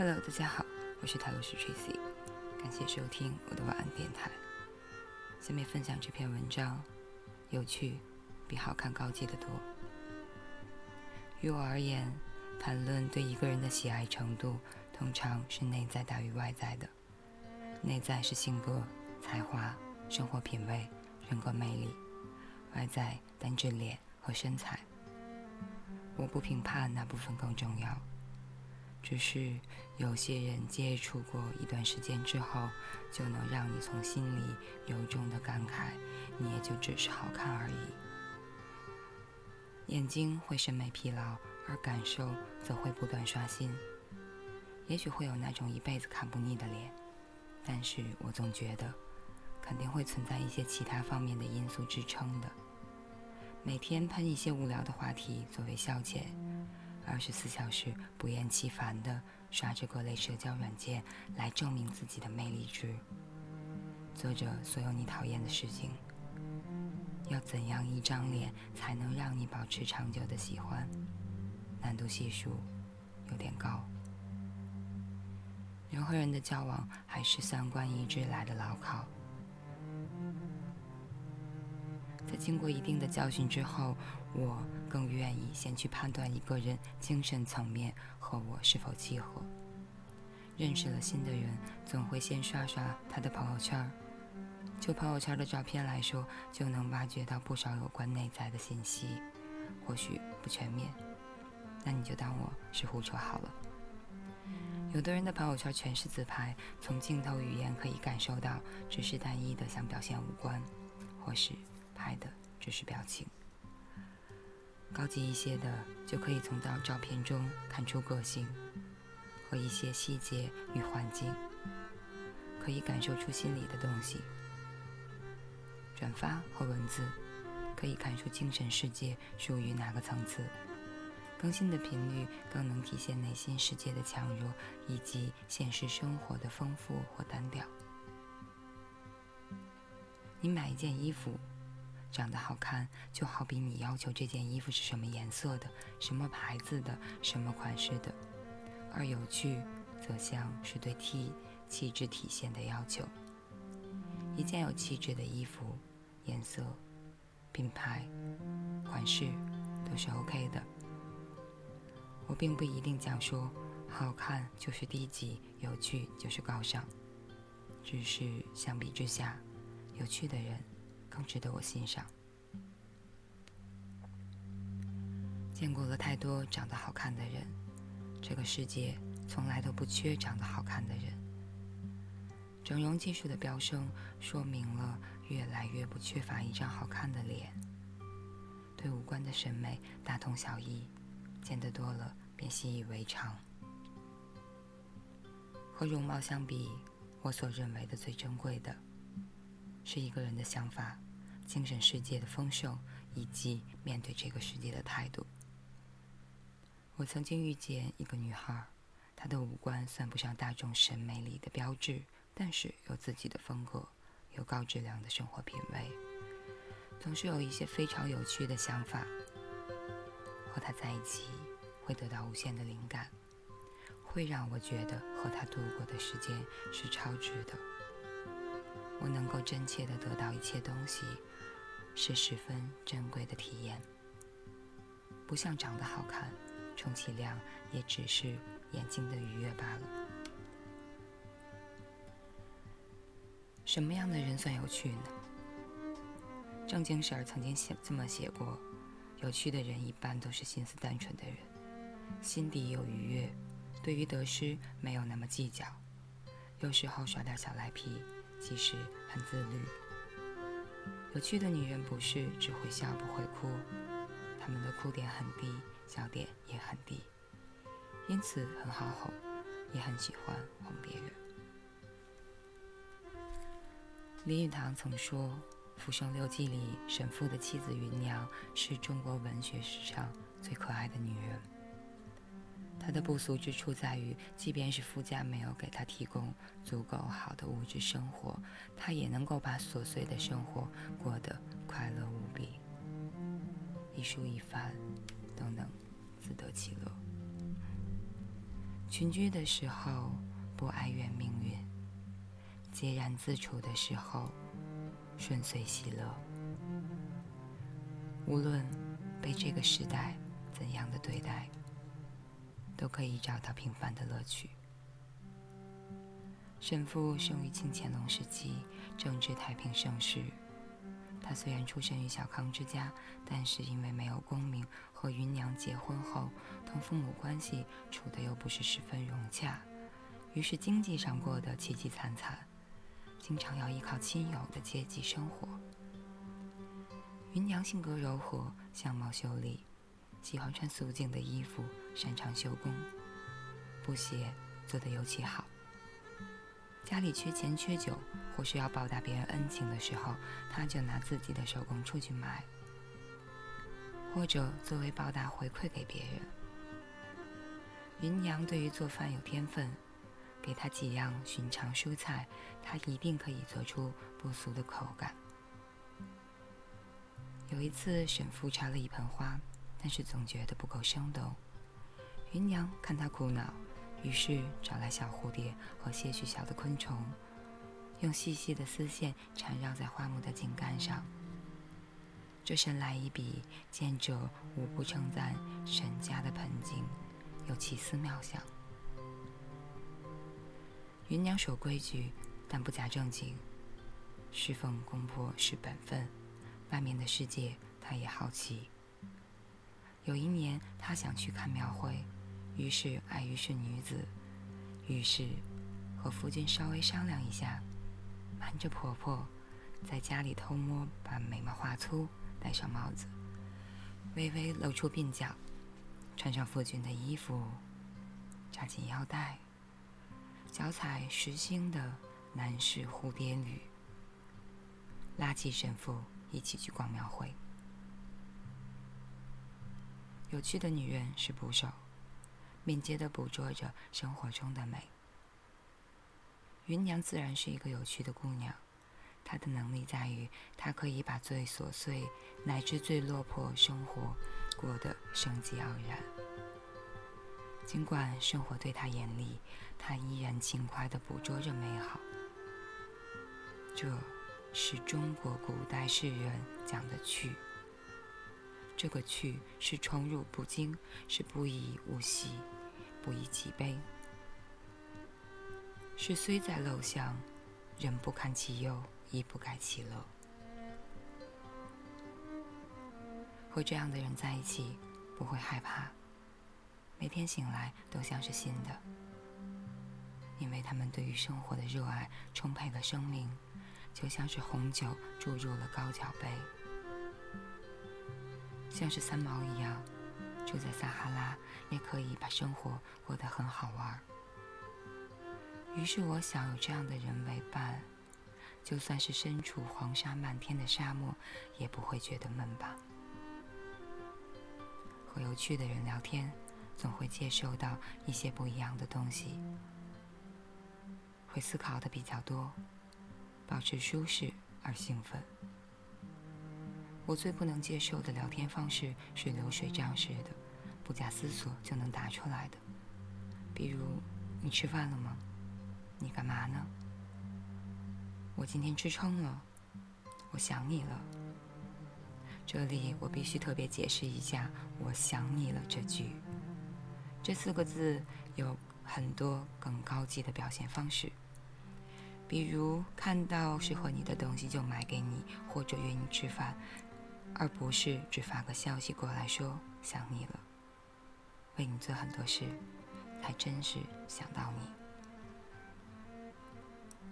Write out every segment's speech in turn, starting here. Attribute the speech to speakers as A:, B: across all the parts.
A: Hello，大家好，我是泰罗斯 Tracy，感谢收听我的晚安电台。下面分享这篇文章，有趣比好看高级的多。于我而言，谈论对一个人的喜爱程度，通常是内在大于外在的。内在是性格、才华、生活品味、人格魅力；外在单指脸和身材。我不评判哪部分更重要。只是有些人接触过一段时间之后，就能让你从心里由衷的感慨，你也就只是好看而已。眼睛会审美疲劳，而感受则会不断刷新。也许会有那种一辈子看不腻的脸，但是我总觉得，肯定会存在一些其他方面的因素支撑的。每天喷一些无聊的话题作为消遣。二十四小时不厌其烦地刷着各类社交软件来证明自己的魅力值，做着所有你讨厌的事情。要怎样一张脸才能让你保持长久的喜欢？难度系数有点高。人和人的交往还是三观一致来的牢靠。在经过一定的教训之后，我更愿意先去判断一个人精神层面和我是否契合。认识了新的人，总会先刷刷他的朋友圈儿。就朋友圈的照片来说，就能挖掘到不少有关内在的信息，或许不全面，那你就当我是胡扯好了。有的人的朋友圈全是自拍，从镜头语言可以感受到，只是单一的想表现五官，或是。拍的只是表情，高级一些的就可以从照照片中看出个性和一些细节与环境，可以感受出心里的东西。转发和文字可以看出精神世界属于哪个层次，更新的频率更能体现内心世界的强弱以及现实生活的丰富或单调。你买一件衣服。长得好看，就好比你要求这件衣服是什么颜色的、什么牌子的、什么款式的；而有趣，则像是对 T 气质体现的要求。一件有气质的衣服，颜色、品牌、款式都是 OK 的。我并不一定讲说，好看就是低级，有趣就是高尚。只是相比之下，有趣的人。更值得我欣赏。见过了太多长得好看的人，这个世界从来都不缺长得好看的人。整容技术的飙升，说明了越来越不缺乏一张好看的脸。对五官的审美大同小异，见得多了便习以为常。和容貌相比，我所认为的最珍贵的。是一个人的想法、精神世界的丰盛，以及面对这个世界的态度。我曾经遇见一个女孩，她的五官算不上大众审美里的标志，但是有自己的风格，有高质量的生活品味，总是有一些非常有趣的想法。和她在一起，会得到无限的灵感，会让我觉得和她度过的时间是超值的。我能够真切的得到一切东西，是十分珍贵的体验。不像长得好看，充其量也只是眼睛的愉悦罢了。什么样的人算有趣呢？正经事儿曾经写这么写过：有趣的人一般都是心思单纯的人，心底有愉悦，对于得失没有那么计较，有时候耍点小赖皮。其实很自律。有趣的女人不是只会笑不会哭，她们的哭点很低，笑点也很低，因此很好哄，也很喜欢哄别人。林语堂曾说，《浮生六记》里沈复的妻子芸娘是中国文学史上最可爱的女人。他的不俗之处在于，即便是夫家没有给他提供足够好的物质生活，他也能够把琐碎的生活过得快乐无比，一蔬一饭都能自得其乐。群居的时候不哀怨命运，孑然自处的时候顺遂喜乐。无论被这个时代怎样的对待，都可以找到平凡的乐趣。沈复生于清乾隆时期，政治太平盛世。他虽然出身于小康之家，但是因为没有功名，和芸娘结婚后，同父母关系处得又不是十分融洽，于是经济上过得凄凄惨惨，经常要依靠亲友的接济生活。芸娘性格柔和，相貌秀丽，喜欢穿素净的衣服，擅长绣工，布鞋做得尤其好。家里缺钱缺酒，或是要报答别人恩情的时候，他就拿自己的手工出去卖，或者作为报答回馈给别人。芸娘对于做饭有天分，给他几样寻常蔬菜，他一定可以做出不俗的口感。有一次，沈父插了一盆花，但是总觉得不够生动。芸娘看他苦恼。于是找来小蝴蝶和些许小的昆虫，用细细的丝线缠绕在花木的茎干上。这神来一笔，见者无不称赞沈家的盆景有奇思妙想。芸娘守规矩，但不假正经，侍奉公婆是本分。外面的世界，她也好奇。有一年，她想去看庙会。于是碍于是女子，于是和夫君稍微商量一下，瞒着婆婆，在家里偷摸把眉毛画粗，戴上帽子，微微露出鬓角，穿上夫君的衣服，扎紧腰带，脚踩实心的男士蝴蝶履，拉起神父一起去逛庙会。有趣的女人是捕手。敏捷地捕捉着生活中的美。芸娘自然是一个有趣的姑娘，她的能力在于她可以把最琐碎乃至最落魄生活过得生机盎然。尽管生活对她严厉，她依然勤快地捕捉着美好。这是中国古代诗人讲的趣。这个趣是宠辱不惊，是不以物喜，不以己悲，是虽在陋巷，人不堪其忧，亦不改其乐。和这样的人在一起，不会害怕，每天醒来都像是新的，因为他们对于生活的热爱充沛了生命，就像是红酒注入了高脚杯。像是三毛一样，住在撒哈拉，也可以把生活过得很好玩。于是我想有这样的人为伴，就算是身处黄沙漫天的沙漠，也不会觉得闷吧。和有趣的人聊天，总会接受到一些不一样的东西，会思考的比较多，保持舒适而兴奋。我最不能接受的聊天方式是流水账式的，不假思索就能答出来的。比如，你吃饭了吗？你干嘛呢？我今天吃撑了，我想你了。这里我必须特别解释一下“我想你了”这句。这四个字有很多更高级的表现方式，比如看到适合你的东西就买给你，或者约你吃饭。而不是只发个消息过来说想你了，为你做很多事，还真是想到你。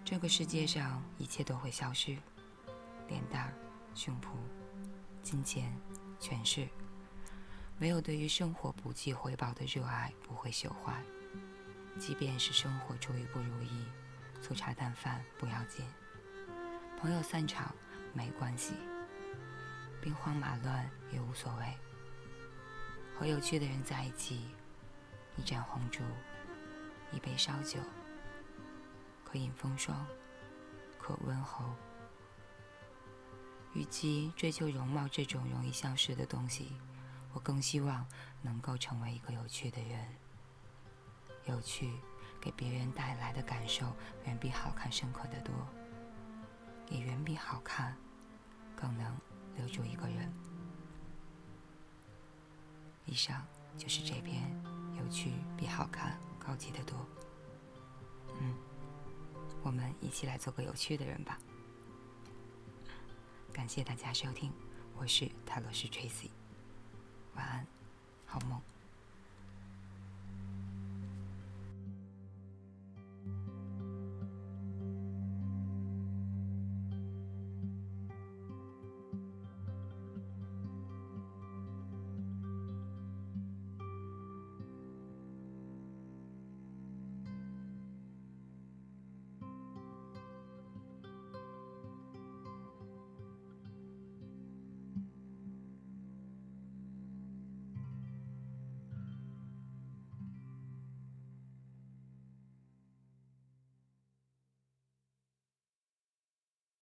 A: 这个世界上一切都会消失，脸蛋、胸脯、金钱、权势，没有对于生活不计回报的热爱不会朽坏。即便是生活处于不如意，粗茶淡饭不要紧，朋友散场没关系。兵荒马乱也无所谓，和有趣的人在一起，一盏红烛，一杯烧酒，可饮风霜，可温喉。与其追求容貌这种容易消失的东西，我更希望能够成为一个有趣的人。有趣给别人带来的感受远比好看深刻的多，也远比好看更能留住一个人。以上就是这篇有趣比好看高级的多。嗯，我们一起来做个有趣的人吧。感谢大家收听，我是泰罗斯 Tracy，晚安，好梦。